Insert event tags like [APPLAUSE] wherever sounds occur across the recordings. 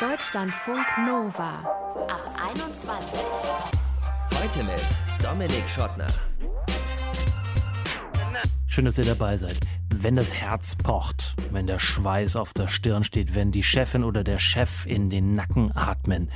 Deutschlandfunk Nova ab 21. Heute mit Dominik Schottner. Schön, dass ihr dabei seid. Wenn das Herz pocht, wenn der Schweiß auf der Stirn steht, wenn die Chefin oder der Chef in den Nacken atmen,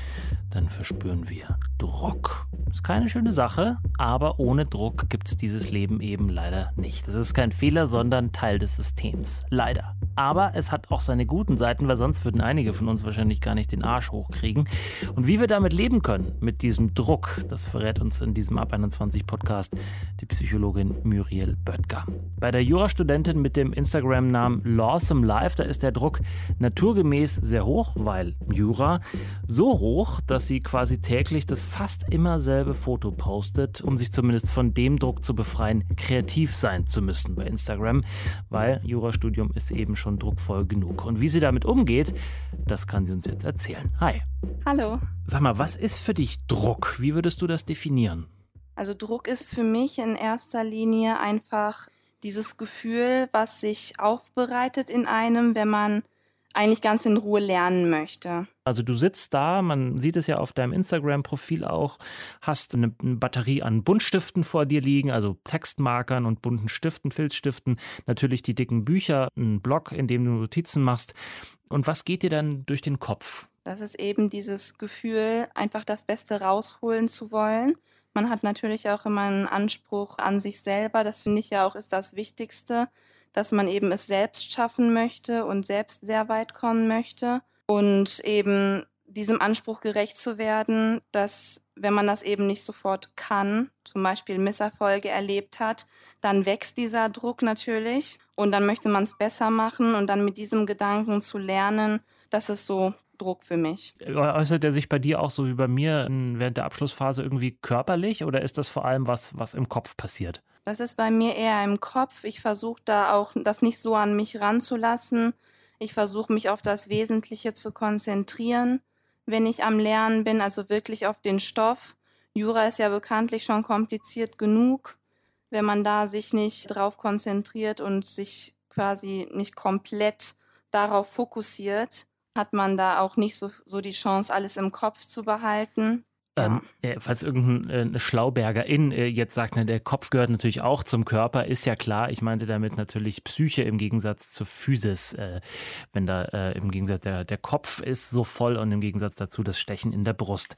dann verspüren wir Druck. Ist keine schöne Sache, aber ohne Druck gibt es dieses Leben eben leider nicht. Das ist kein Fehler, sondern Teil des Systems. Leider. Aber es hat auch seine guten Seiten, weil sonst würden einige von uns wahrscheinlich gar nicht den Arsch hochkriegen. Und wie wir damit leben können, mit diesem Druck, das verrät uns in diesem Ab 21 Podcast die Psychologin Muriel Böttger. Bei der Jurastudentin mit dem Instagram-Namen Lawsome Life, da ist der Druck naturgemäß sehr hoch, weil Jura so hoch, dass sie quasi täglich das fast immer selbe Foto postet, um sich zumindest von dem Druck zu befreien, kreativ sein zu müssen bei Instagram, weil Jurastudium ist eben schon druckvoll genug. Und wie sie damit umgeht, das kann sie uns jetzt erzählen. Hi. Hallo. Sag mal, was ist für dich Druck? Wie würdest du das definieren? Also Druck ist für mich in erster Linie einfach dieses Gefühl, was sich aufbereitet in einem, wenn man eigentlich ganz in Ruhe lernen möchte. Also du sitzt da, man sieht es ja auf deinem Instagram-Profil auch, hast eine, Batterie an Buntstiften vor dir liegen, also Textmarkern und bunten Stiften, Filzstiften, natürlich die dicken Bücher, ein Blog, in dem du Notizen machst. Und was geht dir dann durch den Kopf? Das ist eben dieses Gefühl, einfach das Beste rausholen zu wollen. Man hat natürlich auch immer einen Anspruch an sich selber. Das finde ich ja auch ist das Wichtigste dass man eben es selbst schaffen möchte und selbst sehr weit kommen möchte und eben diesem Anspruch gerecht zu werden, dass wenn man das eben nicht sofort kann, zum Beispiel Misserfolge erlebt hat, dann wächst dieser Druck natürlich und dann möchte man es besser machen und dann mit diesem Gedanken zu lernen, das ist so Druck für mich. Äußert er sich bei dir auch so wie bei mir während der Abschlussphase irgendwie körperlich oder ist das vor allem was, was im Kopf passiert? Das ist bei mir eher im Kopf. Ich versuche da auch das nicht so an mich ranzulassen. Ich versuche mich auf das Wesentliche zu konzentrieren, wenn ich am Lernen bin, also wirklich auf den Stoff. Jura ist ja bekanntlich schon kompliziert genug. Wenn man da sich nicht drauf konzentriert und sich quasi nicht komplett darauf fokussiert, hat man da auch nicht so, so die Chance, alles im Kopf zu behalten. Ähm, ja, falls irgendein äh, Schlaubergerin äh, jetzt sagt, ne, der Kopf gehört natürlich auch zum Körper, ist ja klar. Ich meinte damit natürlich Psyche im Gegensatz zur Physis. Äh, wenn da äh, im Gegensatz der, der Kopf ist so voll und im Gegensatz dazu das Stechen in der Brust.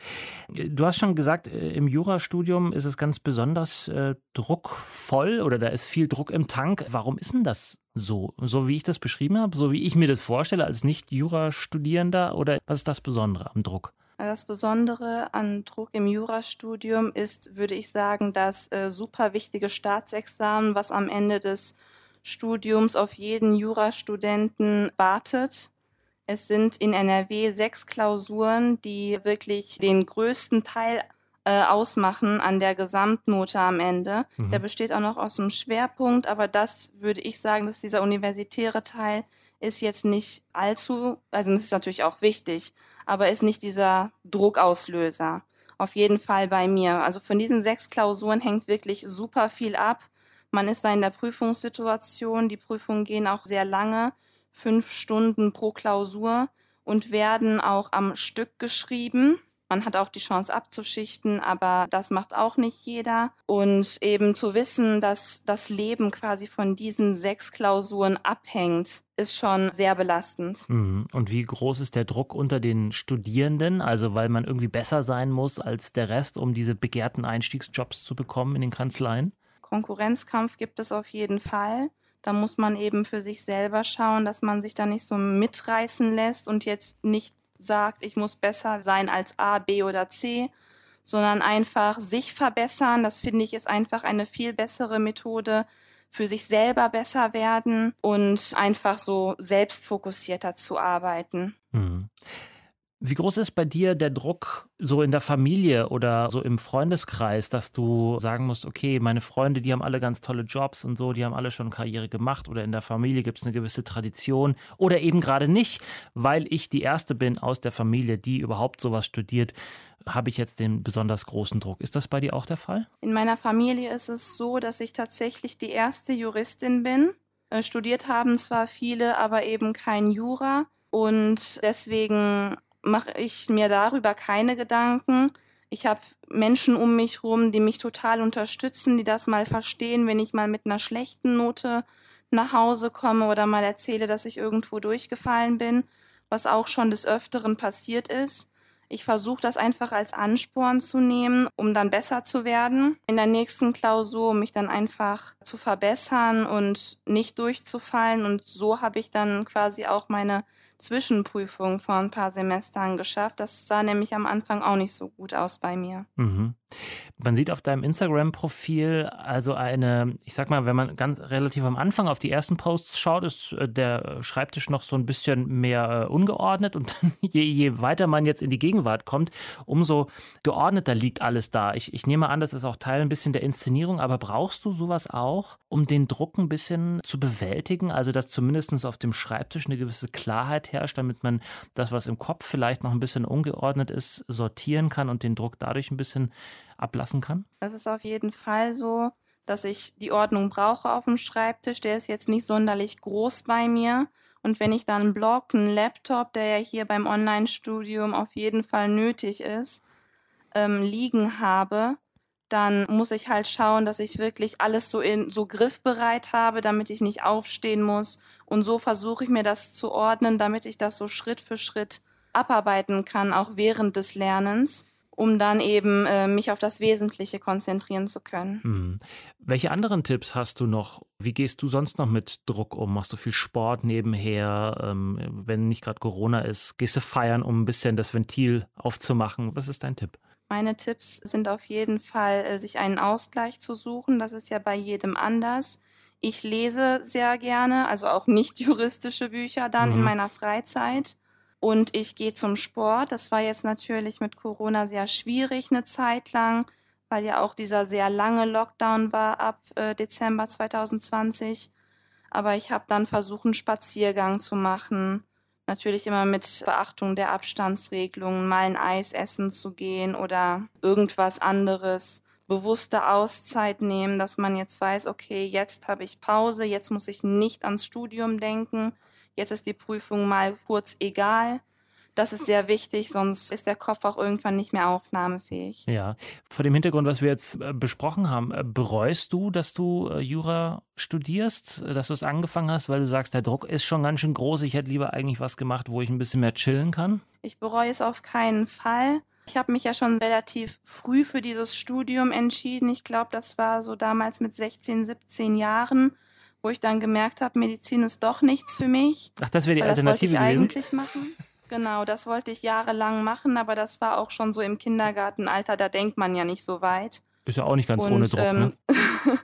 Du hast schon gesagt, äh, im Jurastudium ist es ganz besonders äh, druckvoll oder da ist viel Druck im Tank. Warum ist denn das so? So wie ich das beschrieben habe, so wie ich mir das vorstelle als Nicht-Jurastudierender oder was ist das Besondere am Druck? Das Besondere an Druck im Jurastudium ist, würde ich sagen, das äh, super wichtige Staatsexamen, was am Ende des Studiums auf jeden Jurastudenten wartet. Es sind in NRW sechs Klausuren, die wirklich den größten Teil äh, ausmachen an der Gesamtnote am Ende. Mhm. Der besteht auch noch aus einem Schwerpunkt, aber das würde ich sagen, dass dieser universitäre Teil ist jetzt nicht allzu, also das ist natürlich auch wichtig, aber ist nicht dieser Druckauslöser. Auf jeden Fall bei mir. Also von diesen sechs Klausuren hängt wirklich super viel ab. Man ist da in der Prüfungssituation. Die Prüfungen gehen auch sehr lange, fünf Stunden pro Klausur und werden auch am Stück geschrieben. Man hat auch die Chance abzuschichten, aber das macht auch nicht jeder. Und eben zu wissen, dass das Leben quasi von diesen sechs Klausuren abhängt, ist schon sehr belastend. Mhm. Und wie groß ist der Druck unter den Studierenden? Also weil man irgendwie besser sein muss als der Rest, um diese begehrten Einstiegsjobs zu bekommen in den Kanzleien? Konkurrenzkampf gibt es auf jeden Fall. Da muss man eben für sich selber schauen, dass man sich da nicht so mitreißen lässt und jetzt nicht sagt, ich muss besser sein als A, B oder C, sondern einfach sich verbessern. Das finde ich ist einfach eine viel bessere Methode, für sich selber besser werden und einfach so selbstfokussierter zu arbeiten. Mhm. Wie groß ist bei dir der Druck so in der Familie oder so im Freundeskreis, dass du sagen musst, okay, meine Freunde, die haben alle ganz tolle Jobs und so, die haben alle schon Karriere gemacht oder in der Familie gibt es eine gewisse Tradition oder eben gerade nicht, weil ich die Erste bin aus der Familie, die überhaupt sowas studiert, habe ich jetzt den besonders großen Druck. Ist das bei dir auch der Fall? In meiner Familie ist es so, dass ich tatsächlich die erste Juristin bin. Äh, studiert haben zwar viele, aber eben kein Jura. Und deswegen mache ich mir darüber keine Gedanken. Ich habe Menschen um mich herum, die mich total unterstützen, die das mal verstehen, wenn ich mal mit einer schlechten Note nach Hause komme oder mal erzähle, dass ich irgendwo durchgefallen bin, was auch schon des Öfteren passiert ist. Ich versuche das einfach als Ansporn zu nehmen, um dann besser zu werden. In der nächsten Klausur, um mich dann einfach zu verbessern und nicht durchzufallen. Und so habe ich dann quasi auch meine Zwischenprüfung vor ein paar Semestern geschafft. Das sah nämlich am Anfang auch nicht so gut aus bei mir. Mhm. Man sieht auf deinem Instagram-Profil also eine, ich sag mal, wenn man ganz relativ am Anfang auf die ersten Posts schaut, ist äh, der Schreibtisch noch so ein bisschen mehr äh, ungeordnet und dann [LAUGHS] je, je weiter man jetzt in die Gegenwart kommt, umso geordneter liegt alles da. Ich, ich nehme an, das ist auch Teil ein bisschen der Inszenierung, aber brauchst du sowas auch, um den Druck ein bisschen zu bewältigen? Also, dass zumindest auf dem Schreibtisch eine gewisse Klarheit herrscht, damit man das, was im Kopf vielleicht noch ein bisschen ungeordnet ist, sortieren kann und den Druck dadurch ein bisschen ablassen kann? Es ist auf jeden Fall so, dass ich die Ordnung brauche auf dem Schreibtisch. Der ist jetzt nicht sonderlich groß bei mir. Und wenn ich dann einen Blog, einen Laptop, der ja hier beim Online-Studium auf jeden Fall nötig ist, ähm, liegen habe, dann muss ich halt schauen, dass ich wirklich alles so in so griffbereit habe, damit ich nicht aufstehen muss. Und so versuche ich mir das zu ordnen, damit ich das so Schritt für Schritt abarbeiten kann, auch während des Lernens um dann eben äh, mich auf das Wesentliche konzentrieren zu können. Hm. Welche anderen Tipps hast du noch? Wie gehst du sonst noch mit Druck um? Machst du viel Sport nebenher? Ähm, wenn nicht gerade Corona ist, gehst du feiern, um ein bisschen das Ventil aufzumachen? Was ist dein Tipp? Meine Tipps sind auf jeden Fall, äh, sich einen Ausgleich zu suchen. Das ist ja bei jedem anders. Ich lese sehr gerne, also auch nicht [LAUGHS] juristische Bücher dann mhm. in meiner Freizeit und ich gehe zum Sport. Das war jetzt natürlich mit Corona sehr schwierig eine Zeit lang, weil ja auch dieser sehr lange Lockdown war ab äh, Dezember 2020. Aber ich habe dann versucht, einen Spaziergang zu machen. Natürlich immer mit Beachtung der Abstandsregelungen, mal ein Eis essen zu gehen oder irgendwas anderes. Bewusste Auszeit nehmen, dass man jetzt weiß, okay, jetzt habe ich Pause, jetzt muss ich nicht ans Studium denken, Jetzt ist die Prüfung mal kurz egal. Das ist sehr wichtig, sonst ist der Kopf auch irgendwann nicht mehr aufnahmefähig. Ja, vor dem Hintergrund, was wir jetzt äh, besprochen haben, äh, bereust du, dass du äh, Jura studierst, dass du es angefangen hast, weil du sagst, der Druck ist schon ganz schön groß, ich hätte lieber eigentlich was gemacht, wo ich ein bisschen mehr chillen kann? Ich bereue es auf keinen Fall. Ich habe mich ja schon relativ früh für dieses Studium entschieden. Ich glaube, das war so damals mit 16, 17 Jahren wo ich dann gemerkt habe, Medizin ist doch nichts für mich. Ach, das wäre die Alternative das wollte ich eigentlich machen. Genau, das wollte ich jahrelang machen, aber das war auch schon so im Kindergartenalter, da denkt man ja nicht so weit. Ist ja auch nicht ganz Und, ohne Druck, ähm, ne? [LAUGHS]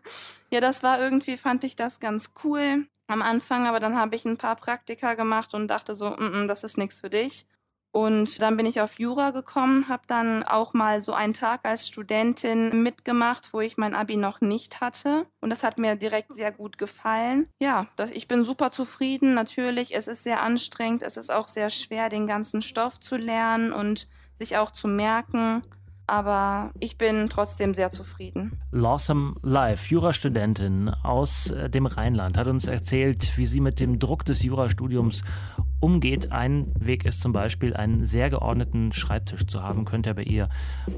ja, das war irgendwie, fand ich das ganz cool am Anfang, aber dann habe ich ein paar Praktika gemacht und dachte so, mm -mm, das ist nichts für dich. Und dann bin ich auf Jura gekommen, habe dann auch mal so einen Tag als Studentin mitgemacht, wo ich mein Abi noch nicht hatte. Und das hat mir direkt sehr gut gefallen. Ja, das, ich bin super zufrieden. Natürlich, es ist sehr anstrengend. Es ist auch sehr schwer, den ganzen Stoff zu lernen und sich auch zu merken aber ich bin trotzdem sehr zufrieden. Lawsome Life, Jurastudentin aus äh, dem Rheinland, hat uns erzählt, wie sie mit dem Druck des Jurastudiums umgeht. Ein Weg ist zum Beispiel, einen sehr geordneten Schreibtisch zu haben. Könnt ihr bei ihr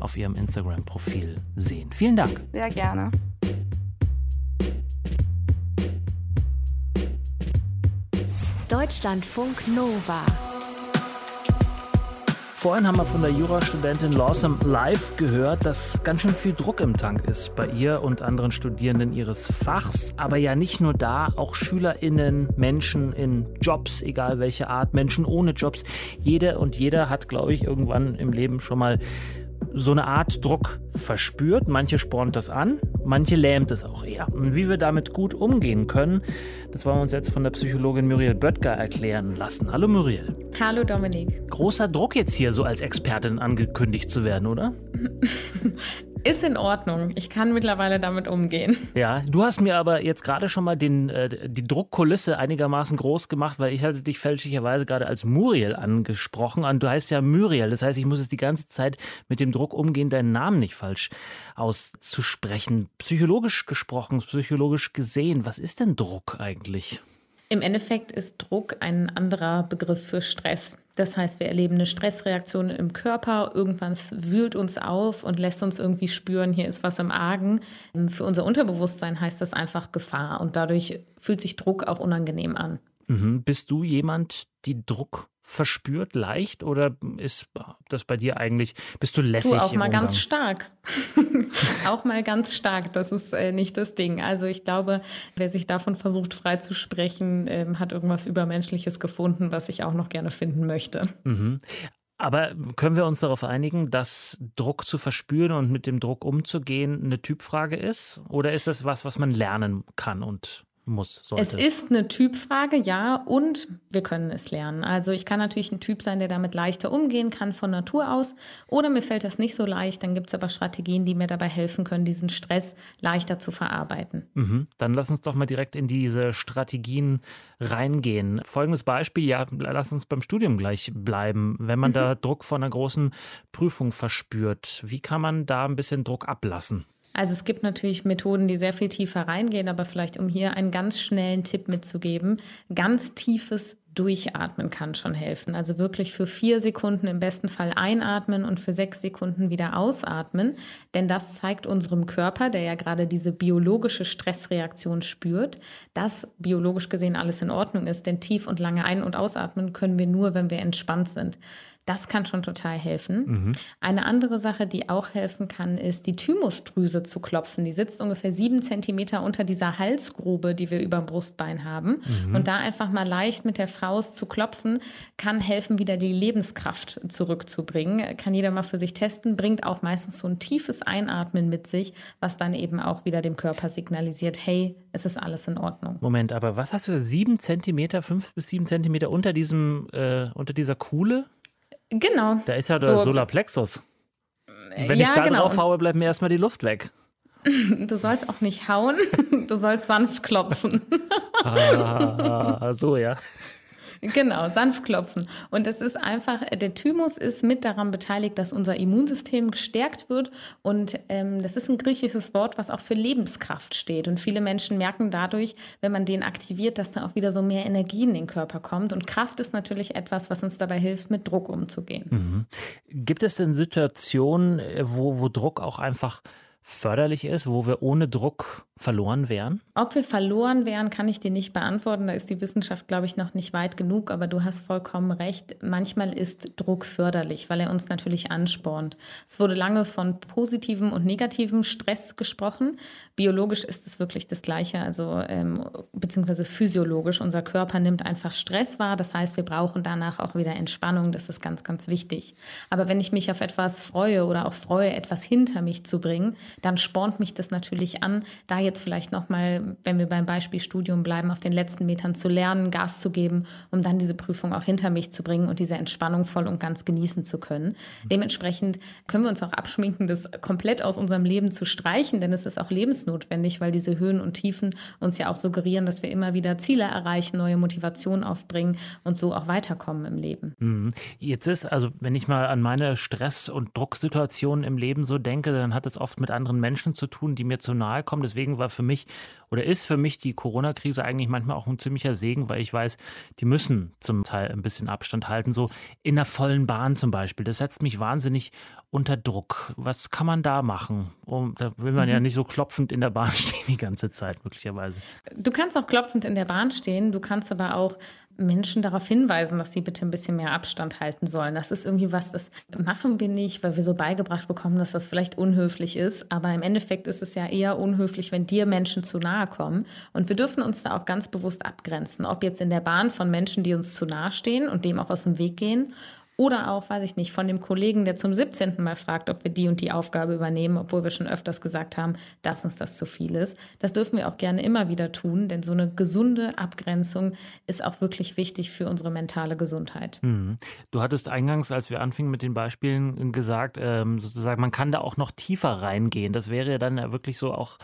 auf ihrem Instagram-Profil sehen. Vielen Dank. Sehr gerne. Deutschlandfunk Nova. Vorhin haben wir von der Jurastudentin Lawsome Live gehört, dass ganz schön viel Druck im Tank ist bei ihr und anderen Studierenden ihres Fachs. Aber ja nicht nur da, auch SchülerInnen, Menschen in Jobs, egal welche Art, Menschen ohne Jobs. Jede und jeder hat, glaube ich, irgendwann im Leben schon mal so eine Art Druck verspürt. Manche spornt das an, manche lähmt es auch eher. Und wie wir damit gut umgehen können, das wollen wir uns jetzt von der Psychologin Muriel Böttger erklären lassen. Hallo Muriel. Hallo Dominik. Großer Druck jetzt hier so als Expertin angekündigt zu werden, oder? [LAUGHS] Ist in Ordnung. Ich kann mittlerweile damit umgehen. [LAUGHS] Ja, du hast mir aber jetzt gerade schon mal den, äh, die Druckkulisse einigermaßen groß gemacht, weil ich hatte dich fälschlicherweise gerade als Muriel angesprochen und du heißt ja Muriel. Das heißt, ich muss jetzt die ganze Zeit mit dem Druck umgehen, deinen Namen nicht falsch auszusprechen. Psychologisch gesprochen, psychologisch gesehen, was ist denn Druck eigentlich? Im Endeffekt ist Druck ein anderer Begriff für Stress. Das heißt, wir erleben eine Stressreaktion im Körper, irgendwas wühlt uns auf und lässt uns irgendwie spüren, hier ist was im Argen. Für unser Unterbewusstsein heißt das einfach Gefahr und dadurch fühlt sich Druck auch unangenehm an. Mhm. Bist du jemand, die Druck verspürt leicht oder ist das bei dir eigentlich, bist du lässig? Du auch mal Umgang? ganz stark. [LAUGHS] auch mal ganz stark, das ist äh, nicht das Ding. Also ich glaube, wer sich davon versucht freizusprechen, ähm, hat irgendwas Übermenschliches gefunden, was ich auch noch gerne finden möchte. Mhm. Aber können wir uns darauf einigen, dass Druck zu verspüren und mit dem Druck umzugehen eine Typfrage ist? Oder ist das was, was man lernen kann und muss, sollte. Es ist eine Typfrage, ja, und wir können es lernen. Also ich kann natürlich ein Typ sein, der damit leichter umgehen kann von Natur aus, oder mir fällt das nicht so leicht, dann gibt es aber Strategien, die mir dabei helfen können, diesen Stress leichter zu verarbeiten. Mhm. Dann lass uns doch mal direkt in diese Strategien reingehen. Folgendes Beispiel, ja, lass uns beim Studium gleich bleiben. Wenn man mhm. da Druck vor einer großen Prüfung verspürt, wie kann man da ein bisschen Druck ablassen? Also es gibt natürlich Methoden, die sehr viel tiefer reingehen, aber vielleicht um hier einen ganz schnellen Tipp mitzugeben, ganz tiefes Durchatmen kann schon helfen. Also wirklich für vier Sekunden im besten Fall einatmen und für sechs Sekunden wieder ausatmen. Denn das zeigt unserem Körper, der ja gerade diese biologische Stressreaktion spürt, dass biologisch gesehen alles in Ordnung ist. Denn tief und lange ein- und ausatmen können wir nur, wenn wir entspannt sind. Das kann schon total helfen. Mhm. Eine andere Sache, die auch helfen kann, ist die Thymusdrüse zu klopfen. Die sitzt ungefähr sieben Zentimeter unter dieser Halsgrube, die wir über dem Brustbein haben. Mhm. Und da einfach mal leicht mit der Faust zu klopfen, kann helfen, wieder die Lebenskraft zurückzubringen. Kann jeder mal für sich testen, bringt auch meistens so ein tiefes Einatmen mit sich, was dann eben auch wieder dem Körper signalisiert, hey, es ist alles in Ordnung. Moment, aber was hast du, sieben Zentimeter, fünf bis sieben Zentimeter unter diesem, äh, unter dieser Kuhle? Genau. Da ist ja der so, Solarplexus. Wenn ja, ich da genau. drauf haue, bleibt mir erstmal die Luft weg. [LAUGHS] Du sollst auch nicht hauen, [LAUGHS] du sollst sanft klopfen. ah, so, ja. Genau, sanft klopfen. Und es ist einfach, der Thymus ist mit daran beteiligt, dass unser Immunsystem gestärkt wird. Und ähm, das ist ein griechisches Wort, was auch für Lebenskraft steht. Und viele Menschen merken dadurch, wenn man den aktiviert, dass da auch wieder so mehr Energie in den Körper kommt. Und Kraft ist natürlich etwas, was uns dabei hilft, mit Druck umzugehen. Mhm. Gibt es denn Situationen, wo, wo Druck auch einfach förderlich ist, wo wir ohne Druck verloren wären? Ob wir verloren wären, kann ich dir nicht beantworten. Da ist die Wissenschaft, glaube ich, noch nicht weit genug. Aber du hast vollkommen recht. Manchmal ist Druck förderlich, weil er uns natürlich anspornt. Es wurde lange von positivem und negativem Stress gesprochen. Biologisch ist es wirklich das Gleiche, also ähm, beziehungsweise physiologisch. Unser Körper nimmt einfach Stress wahr. Das heißt, wir brauchen danach auch wieder Entspannung. Das ist ganz, ganz wichtig. Aber wenn ich mich auf etwas freue oder auch freue, etwas hinter mich zu bringen, dann spornt mich das natürlich an, da jetzt vielleicht nochmal, wenn wir beim Beispiel Studium bleiben, auf den letzten Metern zu lernen, Gas zu geben, um dann diese Prüfung auch hinter mich zu bringen und diese Entspannung voll und ganz genießen zu können. Dementsprechend können wir uns auch abschminken, das komplett aus unserem Leben zu streichen, denn es ist auch lebensnotwendig, weil diese Höhen und Tiefen uns ja auch suggerieren, dass wir immer wieder Ziele erreichen, neue Motivation aufbringen und so auch weiterkommen im Leben. Mhm. Jetzt ist, also wenn ich mal an meine Stress- und Drucksituationen im Leben so denke, dann hat es oft mit anderen Menschen zu tun, die mir zu nahe kommen. Deswegen war für mich oder ist für mich die Corona-Krise eigentlich manchmal auch ein ziemlicher Segen, weil ich weiß, die müssen zum Teil ein bisschen Abstand halten. So in der vollen Bahn zum Beispiel. Das setzt mich wahnsinnig unter Druck. Was kann man da machen? Um, da will man mhm. ja nicht so klopfend in der Bahn [LAUGHS] stehen die ganze Zeit, möglicherweise. Du kannst auch klopfend in der Bahn stehen. Du kannst aber auch Menschen darauf hinweisen, dass sie bitte ein bisschen mehr Abstand halten sollen. Das ist irgendwie was, das machen wir nicht, weil wir so beigebracht bekommen, dass das vielleicht unhöflich ist. Aber im Endeffekt ist es ja eher unhöflich, wenn dir Menschen zu nahe kommen. Und wir dürfen uns da auch ganz bewusst abgrenzen. Ob jetzt in der Bahn von Menschen, die uns zu nahe stehen und dem auch aus dem Weg gehen oder auch, weiß ich nicht, von dem Kollegen, der zum 17. Mal fragt, ob wir die und die Aufgabe übernehmen, obwohl wir schon öfters gesagt haben, dass uns das zu viel ist. Das dürfen wir auch gerne immer wieder tun, denn so eine gesunde Abgrenzung ist auch wirklich wichtig für unsere mentale Gesundheit. Mhm. Du hattest eingangs, als wir anfingen mit den Beispielen, gesagt, ähm, sozusagen, man kann da auch noch tiefer reingehen. Das wäre ja dann ja wirklich so auch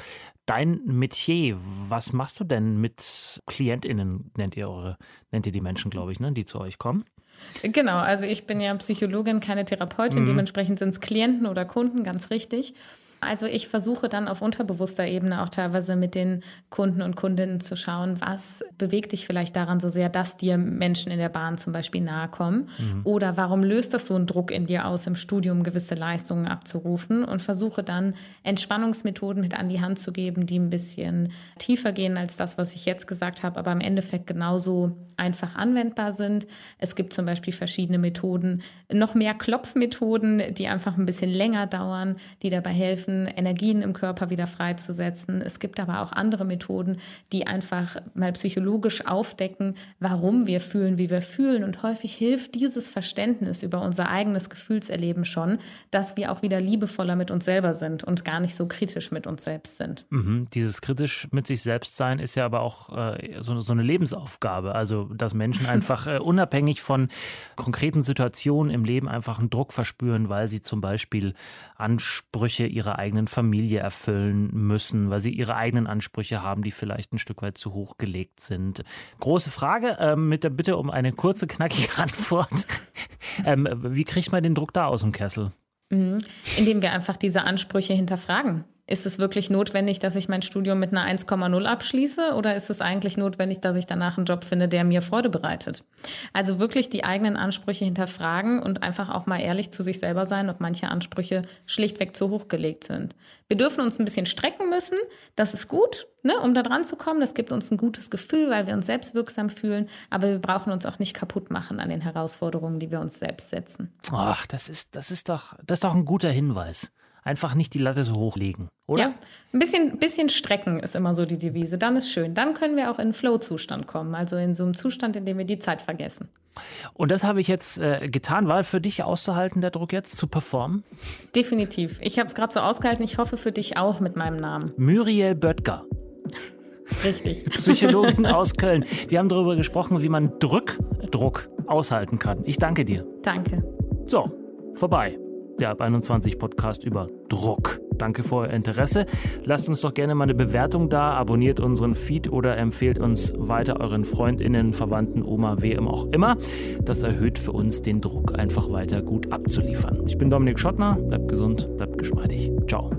dein Metier. Was machst du denn mit KlientInnen, nennt ihr eure, nennt ihr die Menschen, glaube ich, ne, die zu euch kommen? Genau, also ich bin ja Psychologin, keine Therapeutin, mhm. dementsprechend sind es Klienten oder Kunden, ganz richtig. Also ich versuche dann auf unterbewusster Ebene auch teilweise mit den Kunden und Kundinnen zu schauen, was bewegt dich vielleicht daran so sehr, dass dir Menschen in der Bahn zum Beispiel nahe kommen? Mhm. Oder warum löst das so einen Druck in dir aus, im Studium gewisse Leistungen abzurufen? Und versuche dann Entspannungsmethoden mit an die Hand zu geben, die ein bisschen tiefer gehen als das, was ich jetzt gesagt habe, aber im Endeffekt genauso einfach anwendbar sind. Es gibt zum Beispiel verschiedene Methoden, noch mehr Klopfmethoden, die einfach ein bisschen länger dauern, die dabei helfen, Energien im Körper wieder freizusetzen. Es gibt aber auch andere Methoden, die einfach mal psychologisch aufdecken, warum wir fühlen, wie wir fühlen. Und häufig hilft dieses Verständnis über unser eigenes Gefühlserleben schon, dass wir auch wieder liebevoller mit uns selber sind und gar nicht so kritisch mit uns selbst sind. Mhm. Dieses kritisch mit sich selbst sein ist ja aber auch äh, so, so, eine Lebensaufgabe. Also, dass Menschen [LAUGHS] einfach äh, unabhängig von konkreten Situationen im Leben einfach einen Druck verspüren, weil sie zum Beispiel Ansprüche ihrer eigenen Familie erfüllen müssen, weil sie ihre eigenen Ansprüche haben, die vielleicht ein Stück weit zu hoch gelegt sind. Große Frage äh, mit der Bitte um eine kurze, knackige [LAUGHS] Antwort. ähm, wie kriegt man den Druck da aus dem Kessel? Mhm. Indem wir einfach diese Ansprüche hinterfragen. Ist es wirklich notwendig, dass ich mein Studium mit einer 1,0 abschließe oder ist es eigentlich notwendig, dass ich danach einen Job finde, der mir Freude bereitet? Also wirklich die eigenen Ansprüche hinterfragen und einfach auch mal ehrlich zu sich selber sein, ob manche Ansprüche schlichtweg zu hoch gelegt sind. Wir dürfen uns ein bisschen strecken müssen, das ist gut, ne, um da dran zu kommen. Das gibt uns ein gutes Gefühl, weil wir uns selbstwirksam fühlen, aber wir brauchen uns auch nicht kaputt machen an den Herausforderungen, die wir uns selbst setzen. Ach, das ist, das ist doch, das ist doch ein guter Hinweis einfach nicht die Latte so hochlegen, oder? Ja, ein bisschen, bisschen strecken ist immer so die Devise. Dann ist schön. Dann können wir auch in Flow-Zustand kommen, also in so einem Zustand, in dem wir die Zeit vergessen. Und das habe ich jetzt äh, getan. War für dich auszuhalten, der Druck jetzt zu performen? Definitiv. Ich habe es gerade so ausgehalten. Ich hoffe für dich auch mit meinem Namen. Muriel Böttger. Richtig. [LAUGHS] Psychologin aus Köln. Wir haben darüber gesprochen, wie man Druck, Druck aushalten kann. Ich danke dir. Danke. So, vorbei der Ab 21 Podcast über Druck. Danke für euer Interesse. Lasst uns doch gerne mal eine Bewertung da, abonniert unseren Feed oder empfehlt uns weiter euren Freundinnen, Verwandten, Oma, wem auch immer. Das erhöht für uns den Druck, einfach weiter gut abzuliefern. Ich bin Dominik Schottner. Bleibt gesund, bleibt geschmeidig. Ciao.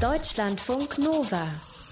Deutschlandfunk Nova